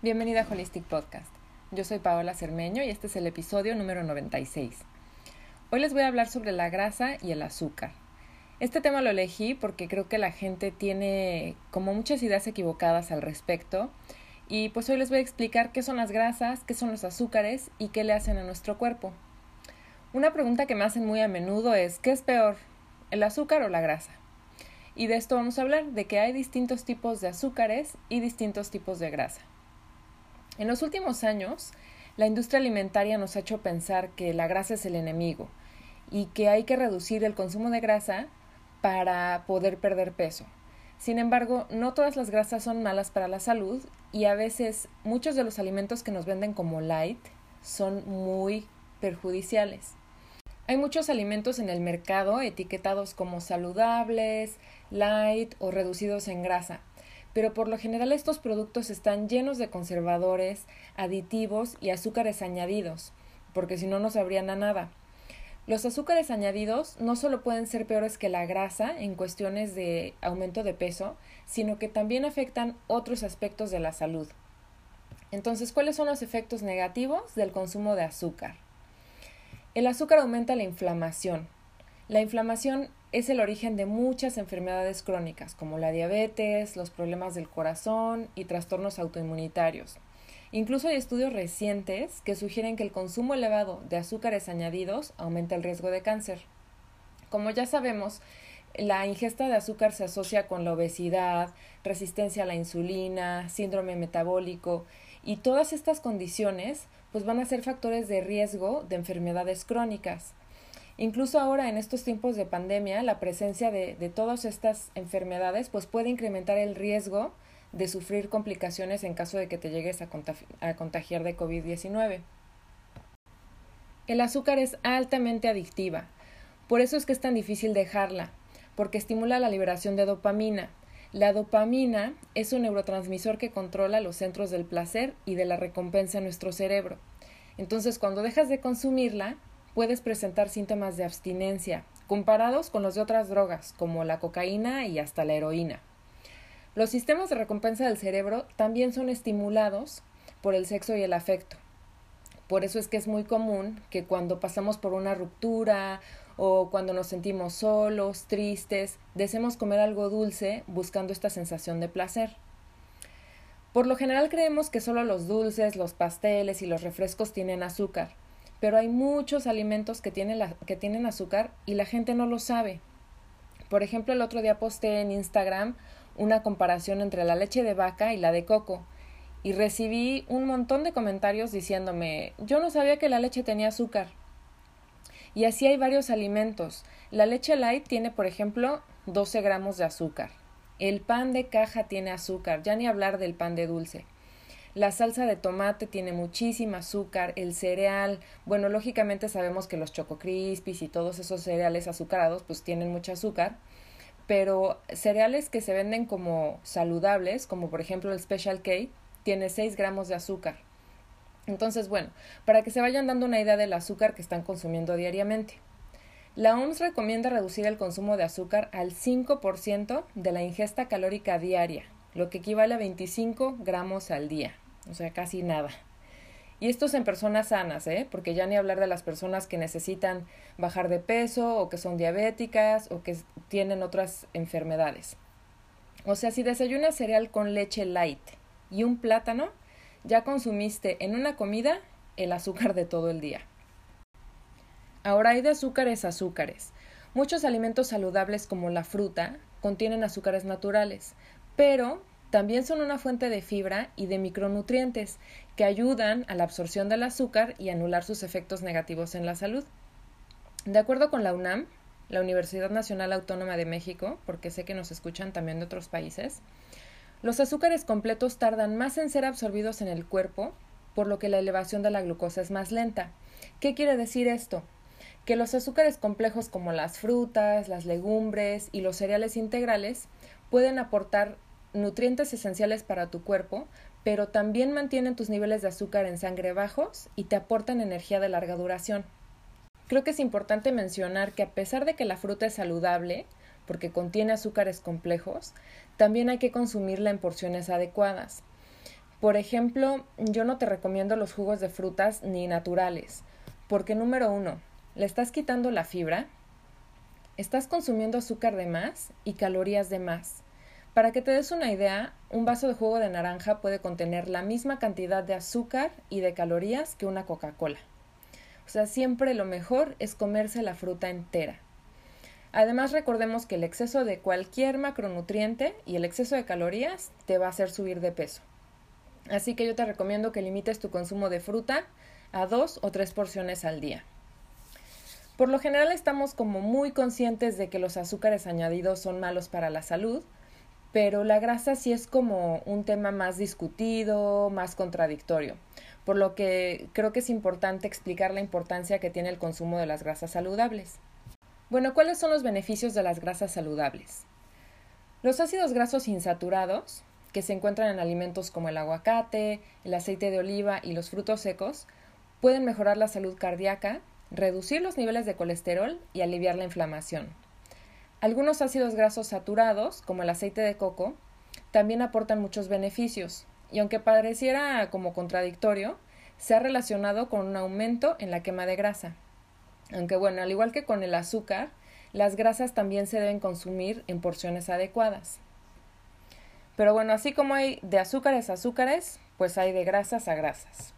Bienvenida a Holistic Podcast. Yo soy Paola Cermeño y este es el episodio número 96. Hoy les voy a hablar sobre la grasa y el azúcar. Este tema lo elegí porque creo que la gente tiene como muchas ideas equivocadas al respecto y pues hoy les voy a explicar qué son las grasas, qué son los azúcares y qué le hacen a nuestro cuerpo. Una pregunta que me hacen muy a menudo es ¿qué es peor, el azúcar o la grasa? Y de esto vamos a hablar, de que hay distintos tipos de azúcares y distintos tipos de grasa. En los últimos años, la industria alimentaria nos ha hecho pensar que la grasa es el enemigo y que hay que reducir el consumo de grasa para poder perder peso. Sin embargo, no todas las grasas son malas para la salud y a veces muchos de los alimentos que nos venden como light son muy perjudiciales. Hay muchos alimentos en el mercado etiquetados como saludables, light o reducidos en grasa, pero por lo general estos productos están llenos de conservadores, aditivos y azúcares añadidos, porque si no no sabrían a nada. Los azúcares añadidos no solo pueden ser peores que la grasa en cuestiones de aumento de peso, sino que también afectan otros aspectos de la salud. Entonces, ¿cuáles son los efectos negativos del consumo de azúcar? El azúcar aumenta la inflamación. La inflamación es el origen de muchas enfermedades crónicas, como la diabetes, los problemas del corazón y trastornos autoinmunitarios. Incluso hay estudios recientes que sugieren que el consumo elevado de azúcares añadidos aumenta el riesgo de cáncer. Como ya sabemos, la ingesta de azúcar se asocia con la obesidad, resistencia a la insulina, síndrome metabólico y todas estas condiciones pues van a ser factores de riesgo de enfermedades crónicas. Incluso ahora en estos tiempos de pandemia, la presencia de, todas estas enfermedades pues puede incrementar el riesgo de sufrir complicaciones en caso de que te llegues a, a contagiar de COVID-19. El azúcar es altamente adictiva, por eso es que es tan difícil dejarla, porque estimula la liberación de dopamina. La dopamina es un neurotransmisor que controla los centros del placer y de la recompensa en nuestro cerebro. Entonces, cuando dejas de consumirla, puedes presentar síntomas de abstinencia, comparados con los de otras drogas, como la cocaína y hasta la heroína. Los sistemas de recompensa del cerebro también son estimulados por el sexo y el afecto. Por eso es que es muy común que cuando pasamos por una ruptura o cuando nos sentimos solos, tristes, deseemos comer algo dulce buscando esta sensación de placer. Por lo general creemos que solo los dulces, los pasteles y los refrescos tienen azúcar, pero hay muchos alimentos que tienen, que tienen azúcar y la gente no lo sabe. Por ejemplo, el otro día posté en Instagram una comparación entre la leche de vaca y la de coco y recibí un montón de comentarios diciéndome yo no sabía que la leche tenía azúcar. Y así hay varios alimentos. La leche light tiene, por ejemplo, 12 gramos de azúcar. El pan de caja tiene azúcar, ya ni hablar del pan de dulce. La salsa de tomate tiene muchísima azúcar, el cereal, bueno, lógicamente sabemos que los Choco Crispies y todos esos cereales azucarados pues tienen mucho azúcar, pero cereales que se venden como saludables, como por ejemplo el Special K, tiene 6 gramos de azúcar. Entonces, bueno, para que se vayan dando una idea del azúcar que están consumiendo diariamente. La OMS recomienda reducir el consumo de azúcar al 5% de la ingesta calórica diaria, lo que equivale a 25 gramos al día o sea, casi nada. Y esto es en personas sanas, ¿eh? Porque ya ni hablar de las personas que necesitan bajar de peso o que son diabéticas o que tienen otras enfermedades. O sea, si desayunas cereal con leche light y un plátano, ya consumiste en una comida el azúcar de todo el día. Ahora hay de azúcares azúcares. Muchos alimentos saludables como la fruta contienen azúcares naturales, pero también son una fuente de fibra y de micronutrientes que ayudan a la absorción del azúcar y anular sus efectos negativos en la salud. De acuerdo con la UNAM, la Universidad Nacional Autónoma de México, porque sé que nos escuchan también de otros países, los azúcares completos tardan más en ser absorbidos en el cuerpo, por lo que la elevación de la glucosa es más lenta. ¿Qué quiere decir esto? Que los azúcares complejos como las frutas, las legumbres y los cereales integrales pueden aportar nutrientes esenciales para tu cuerpo, pero también mantienen tus niveles de azúcar en sangre bajos y te aportan energía de larga duración. Creo que es importante mencionar que a pesar de que la fruta es saludable, porque contiene azúcares complejos, también hay que consumirla en porciones adecuadas. Por ejemplo, yo no te recomiendo los jugos de frutas ni naturales, porque número uno, le estás quitando la fibra, estás consumiendo azúcar de más y calorías de más. Para que te des una idea, un vaso de jugo de naranja puede contener la misma cantidad de azúcar y de calorías que una Coca-Cola. O sea, siempre lo mejor es comerse la fruta entera. Además, recordemos que el exceso de cualquier macronutriente y el exceso de calorías te va a hacer subir de peso. Así que yo te recomiendo que limites tu consumo de fruta a dos o tres porciones al día. Por lo general estamos como muy conscientes de que los azúcares añadidos son malos para la salud, pero la grasa sí es como un tema más discutido, más contradictorio, por lo que creo que es importante explicar la importancia que tiene el consumo de las grasas saludables. Bueno, ¿cuáles son los beneficios de las grasas saludables? Los ácidos grasos insaturados, que se encuentran en alimentos como el aguacate, el aceite de oliva y los frutos secos, pueden mejorar la salud cardíaca, reducir los niveles de colesterol y aliviar la inflamación. Algunos ácidos grasos saturados, como el aceite de coco, también aportan muchos beneficios, y aunque pareciera como contradictorio, se ha relacionado con un aumento en la quema de grasa. Aunque bueno, al igual que con el azúcar, las grasas también se deben consumir en porciones adecuadas. Pero bueno, así como hay de azúcares a azúcares, pues hay de grasas a grasas.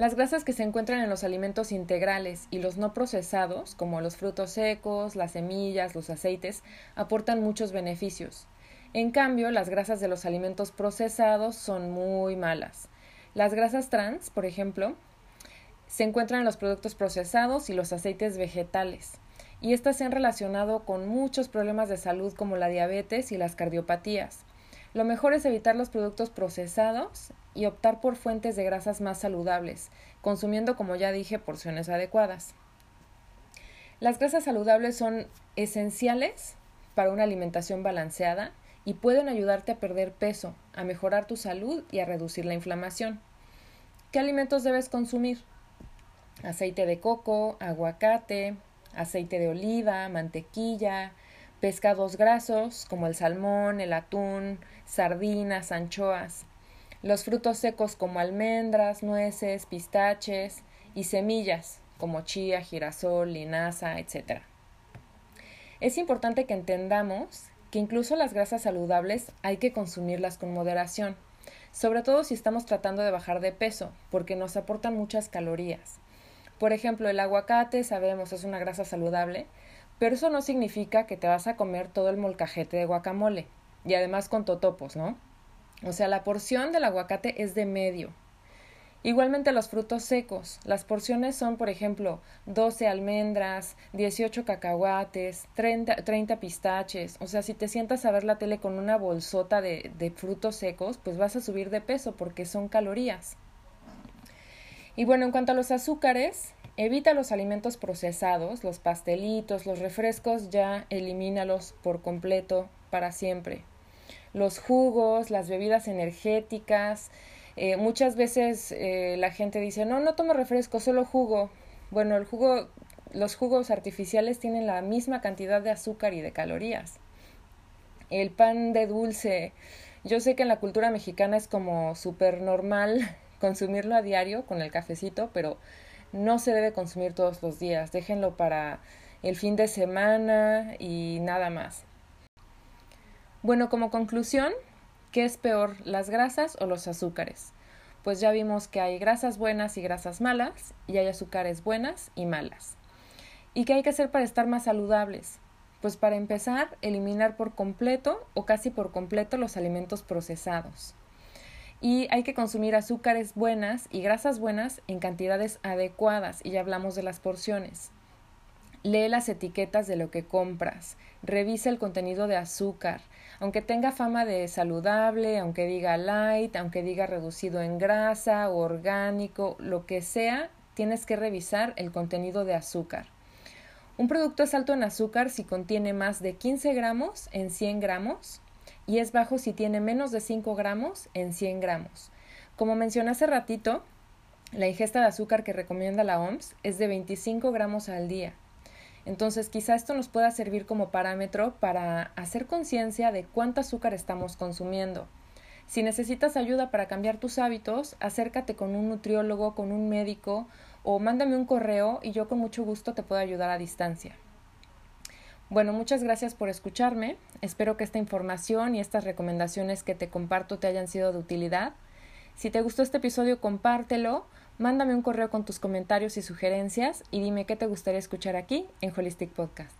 Las grasas que se encuentran en los alimentos integrales y los no procesados, como los frutos secos, las semillas, los aceites, aportan muchos beneficios. En cambio, las grasas de los alimentos procesados son muy malas. Las grasas trans, por ejemplo, se encuentran en los productos procesados y los aceites vegetales, y estas se han relacionado con muchos problemas de salud como la diabetes y las cardiopatías. Lo mejor es evitar los productos procesados y optar por fuentes de grasas más saludables, consumiendo, como ya dije, porciones adecuadas. Las grasas saludables son esenciales para una alimentación balanceada y pueden ayudarte a perder peso, a mejorar tu salud y a reducir la inflamación. ¿Qué alimentos debes consumir? aceite de coco, aguacate, aceite de oliva, mantequilla, pescados grasos como el salmón, el atún, sardinas, anchoas, los frutos secos como almendras, nueces, pistaches y semillas como chía, girasol, linaza, etc. Es importante que entendamos que incluso las grasas saludables hay que consumirlas con moderación, sobre todo si estamos tratando de bajar de peso, porque nos aportan muchas calorías. Por ejemplo, el aguacate, sabemos, es una grasa saludable, pero eso no significa que te vas a comer todo el molcajete de guacamole, y además con totopos, ¿no? O sea, la porción del aguacate es de medio. Igualmente los frutos secos. Las porciones son, por ejemplo, 12 almendras, 18 cacahuates, 30, 30 pistaches. O sea, si te sientas a ver la tele con una bolsota de, de frutos secos, pues vas a subir de peso porque son calorías. Y bueno, en cuanto a los azúcares, evita los alimentos procesados, los pastelitos, los refrescos, ya elimínalos por completo para siempre. Los jugos, las bebidas energéticas, eh, muchas veces eh, la gente dice, no, no tomo refresco, solo jugo. Bueno, el jugo, los jugos artificiales tienen la misma cantidad de azúcar y de calorías. El pan de dulce, yo sé que en la cultura mexicana es como súper normal consumirlo a diario con el cafecito, pero no se debe consumir todos los días. Déjenlo para el fin de semana y nada más. Bueno, como conclusión, ¿qué es peor, las grasas o los azúcares? Pues ya vimos que hay grasas buenas y grasas malas, y hay azúcares buenas y malas. ¿Y qué hay que hacer para estar más saludables? Pues para empezar, eliminar por completo o casi por completo los alimentos procesados y hay que consumir azúcares buenas y grasas buenas en cantidades adecuadas y ya hablamos de las porciones. Lee las etiquetas de lo que compras, revisa el contenido de azúcar, aunque tenga fama de saludable, aunque diga light, aunque diga reducido en grasa o orgánico, lo que sea, tienes que revisar el contenido de azúcar. Un producto es alto en azúcar si contiene más de 15 gramos en 100 gramos y es bajo si tiene menos de 5 gramos en 100 gramos. Como mencioné hace ratito, la ingesta de azúcar que recomienda la OMS es de 25 gramos al día. Entonces, quizá esto nos pueda servir como parámetro para hacer conciencia de cuánto azúcar estamos consumiendo. Si necesitas ayuda para cambiar tus hábitos, acércate con un nutriólogo, con un médico o mándame un correo y yo con mucho gusto te puedo ayudar a distancia. Bueno, muchas gracias por escucharme. Espero que esta información y estas recomendaciones que te comparto te hayan sido de utilidad. Si te gustó este episodio, compártelo, mándame un correo con tus comentarios y sugerencias y dime qué te gustaría escuchar aquí en Holistic Podcast.